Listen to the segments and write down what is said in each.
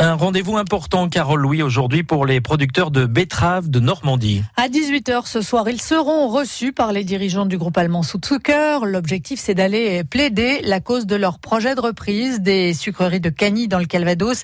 Un rendez-vous important, Carole Louis, aujourd'hui pour les producteurs de betteraves de Normandie. À 18h ce soir, ils seront reçus par les dirigeants du groupe allemand Zucker. L'objectif, c'est d'aller plaider la cause de leur projet de reprise des sucreries de Cagny dans le Calvados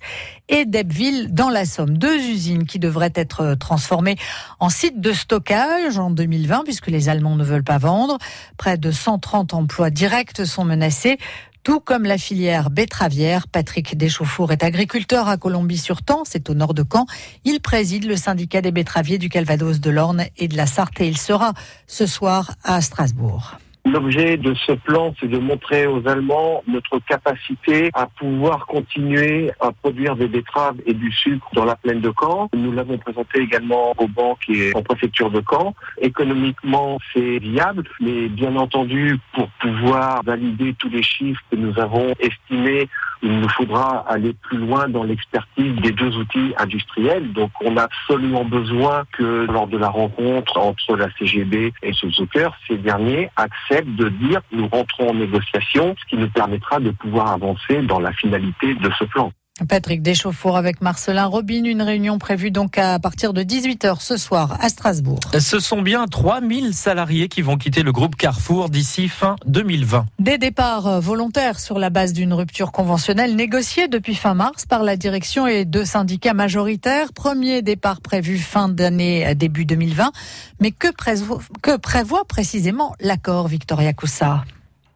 et d'Ebbville dans la Somme. Deux usines qui devraient être transformées en site de stockage en 2020 puisque les Allemands ne veulent pas vendre. Près de 130 emplois directs sont menacés tout comme la filière betteravière. Patrick Deschauffour est agriculteur à Colombie-sur-Tans, c'est au nord de Caen. Il préside le syndicat des betteraviers du Calvados de l'Orne et de la Sarthe il sera ce soir à Strasbourg. L'objet de ce plan, c'est de montrer aux Allemands notre capacité à pouvoir continuer à produire des betteraves et du sucre dans la plaine de Caen. Nous l'avons présenté également aux banques et en préfecture de Caen. Économiquement, c'est viable, mais bien entendu, pour pouvoir valider tous les chiffres que nous avons estimés, il nous faudra aller plus loin dans l'expertise des deux outils industriels. Donc, on a absolument besoin que lors de la rencontre entre la CGB et Suzuki, ces derniers acceptent de dire nous rentrons en négociation, ce qui nous permettra de pouvoir avancer dans la finalité de ce plan. Patrick Deschauffour avec Marcelin Robin, une réunion prévue donc à partir de 18h ce soir à Strasbourg. Ce sont bien 3000 salariés qui vont quitter le groupe Carrefour d'ici fin 2020. Des départs volontaires sur la base d'une rupture conventionnelle négociée depuis fin mars par la direction et deux syndicats majoritaires. Premier départ prévu fin d'année début 2020. Mais que prévoit, que prévoit précisément l'accord Victoria Coussa?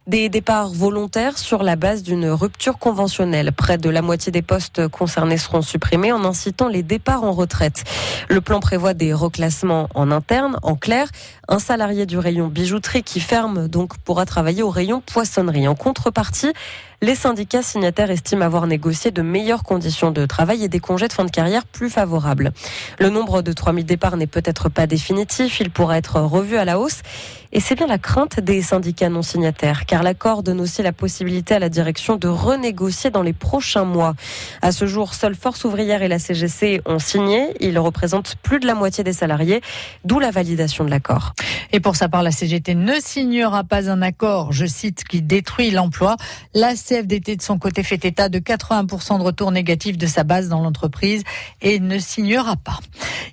Des départs volontaires sur la base d'une rupture conventionnelle. Près de la moitié des postes concernés seront supprimés en incitant les départs en retraite. Le plan prévoit des reclassements en interne. En clair, un salarié du rayon bijouterie qui ferme donc pourra travailler au rayon poissonnerie. En contrepartie, les syndicats signataires estiment avoir négocié de meilleures conditions de travail et des congés de fin de carrière plus favorables. Le nombre de 3000 départs n'est peut-être pas définitif, il pourra être revu à la hausse. Et c'est bien la crainte des syndicats non signataires, car l'accord donne aussi la possibilité à la direction de renégocier dans les prochains mois. À ce jour, seule Force ouvrière et la CGC ont signé. Ils représentent plus de la moitié des salariés, d'où la validation de l'accord. Et pour sa part, la CGT ne signera pas un accord, je cite, qui détruit l'emploi. La CFDT de son côté fait état de 80% de retour négatif de sa base dans l'entreprise et ne signera pas.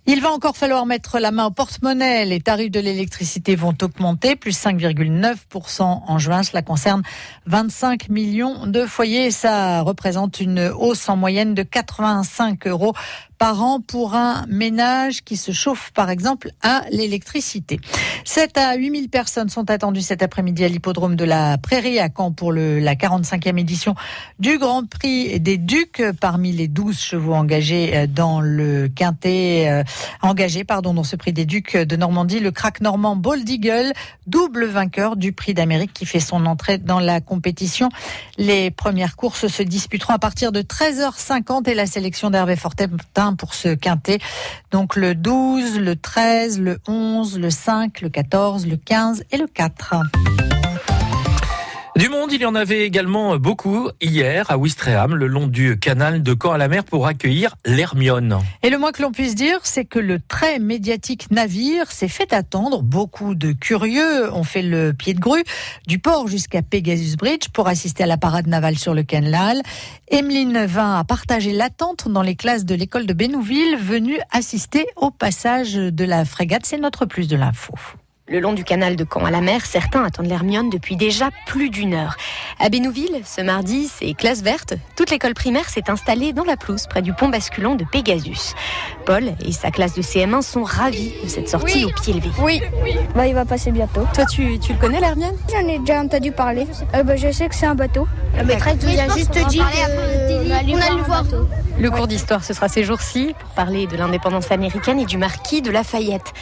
Il va encore falloir mettre la main au porte-monnaie. Les tarifs de l'électricité vont augmenter, plus 5,9% en juin. Cela concerne 25 millions de foyers. Ça représente une hausse en moyenne de 85 euros par an pour un ménage qui se chauffe par exemple à l'électricité. 7 à 8 000 personnes sont attendues cet après-midi à l'hippodrome de la Prairie à Caen pour le, la 45e édition du Grand Prix des Ducs. Parmi les 12 chevaux engagés euh, dans le quintet, euh, engagés pardon, dans ce prix des Ducs de Normandie, le crack normand Bold Eagle, double vainqueur du prix d'Amérique qui fait son entrée dans la compétition. Les premières courses se disputeront à partir de 13h50 et la sélection d'Hervé Fortin pour ce quintet. Donc le 12, le 13, le 11, le 5, le 14, le 15 et le 4. Du monde, il y en avait également beaucoup hier à Ouistreham, le long du canal de Caen à la mer pour accueillir l'Hermione. Et le moins que l'on puisse dire, c'est que le très médiatique navire s'est fait attendre. Beaucoup de curieux ont fait le pied de grue du port jusqu'à Pegasus Bridge pour assister à la parade navale sur le canal. Emeline vint à partager l'attente dans les classes de l'école de Bénouville, venue assister au passage de la frégate. C'est notre plus de l'info. Le long du canal de Caen à la mer, certains attendent l'Hermione depuis déjà plus d'une heure. À Bénouville, ce mardi, c'est classe verte. Toute l'école primaire s'est installée dans la pelouse près du pont basculant de Pegasus. Paul et sa classe de CM1 sont ravis de cette sortie au pied levé. Oui, bah, il va passer bientôt. Toi, tu, tu le connais l'Hermione J'en ai déjà entendu parler. Euh, bah, je sais que c'est un bateau. La maîtresse nous a juste dit qu'on allait le voir. Le cours d'histoire, ce sera ces jours-ci pour parler de l'indépendance américaine et du marquis de Lafayette.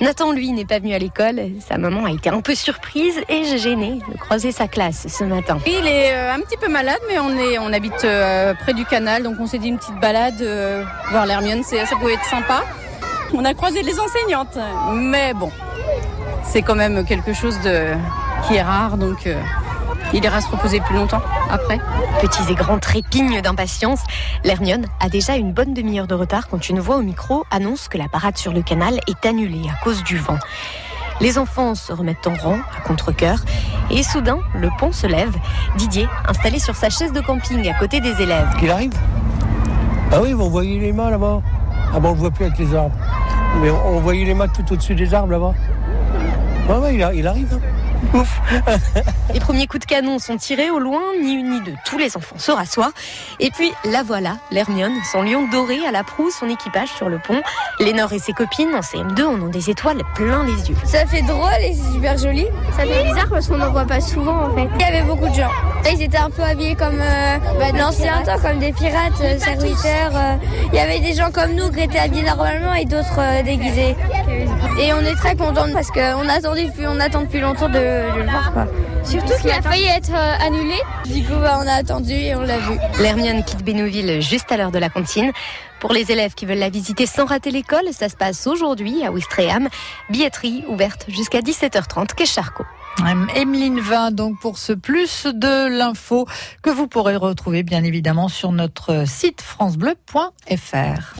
Nathan, lui, n'est pas venu à l'école. Sa maman a été un peu surprise et j'ai gêné de croiser sa classe ce matin. Il est euh, un petit peu malade, mais on, est, on habite euh, près du canal, donc on s'est dit une petite balade euh, voir l'Hermione, ça pouvait être sympa. On a croisé les enseignantes, mais bon, c'est quand même quelque chose de, qui est rare, donc il ira se reposer plus longtemps après. Petits et grands trépignent d'impatience. L'Hermione a déjà une bonne demi-heure de retard quand une voix au micro annonce que la parade sur le canal est annulée à cause du vent. Les enfants se remettent en rang à contre-cœur et soudain, le pont se lève. Didier, installé sur sa chaise de camping à côté des élèves. Qu'il arrive Ah oui, vous voyez les mains là-bas Ah bon, on le voit plus avec les arbres. Mais on voyait les mains tout au-dessus des arbres là-bas. Ah ouais, il, il arrive. Hein. Ouf Les premiers coups de canon sont tirés au loin, ni une ni deux. Tous les enfants se rassoient. Et puis, la voilà, l'Hermione, son lion doré à la proue, son équipage sur le pont. Lénore et ses copines en CM2 en ont des étoiles plein les yeux. Ça fait drôle et c'est super joli. Ça fait bizarre parce qu'on n'en voit pas souvent en fait. Il y avait beaucoup de gens. Ils étaient un peu habillés comme euh, bah, l'ancien temps, comme des pirates, euh, serviteurs. Euh. Il y avait des gens comme nous qui étaient habillés normalement et d'autres euh, déguisés. Et on est très contents parce qu'on attend depuis, on attend depuis longtemps de, de le voir. Quoi. Surtout qu'il a failli être euh, annulé. Du coup, bah, on a attendu et on l'a vu. L'Hermione quitte Bénouville juste à l'heure de la cantine. Pour les élèves qui veulent la visiter sans rater l'école, ça se passe aujourd'hui à Ouistreham. Billetterie ouverte jusqu'à 17h30, quai Charcot. Emeline Vin, donc pour ce plus de l'info que vous pourrez retrouver bien évidemment sur notre site francebleu.fr.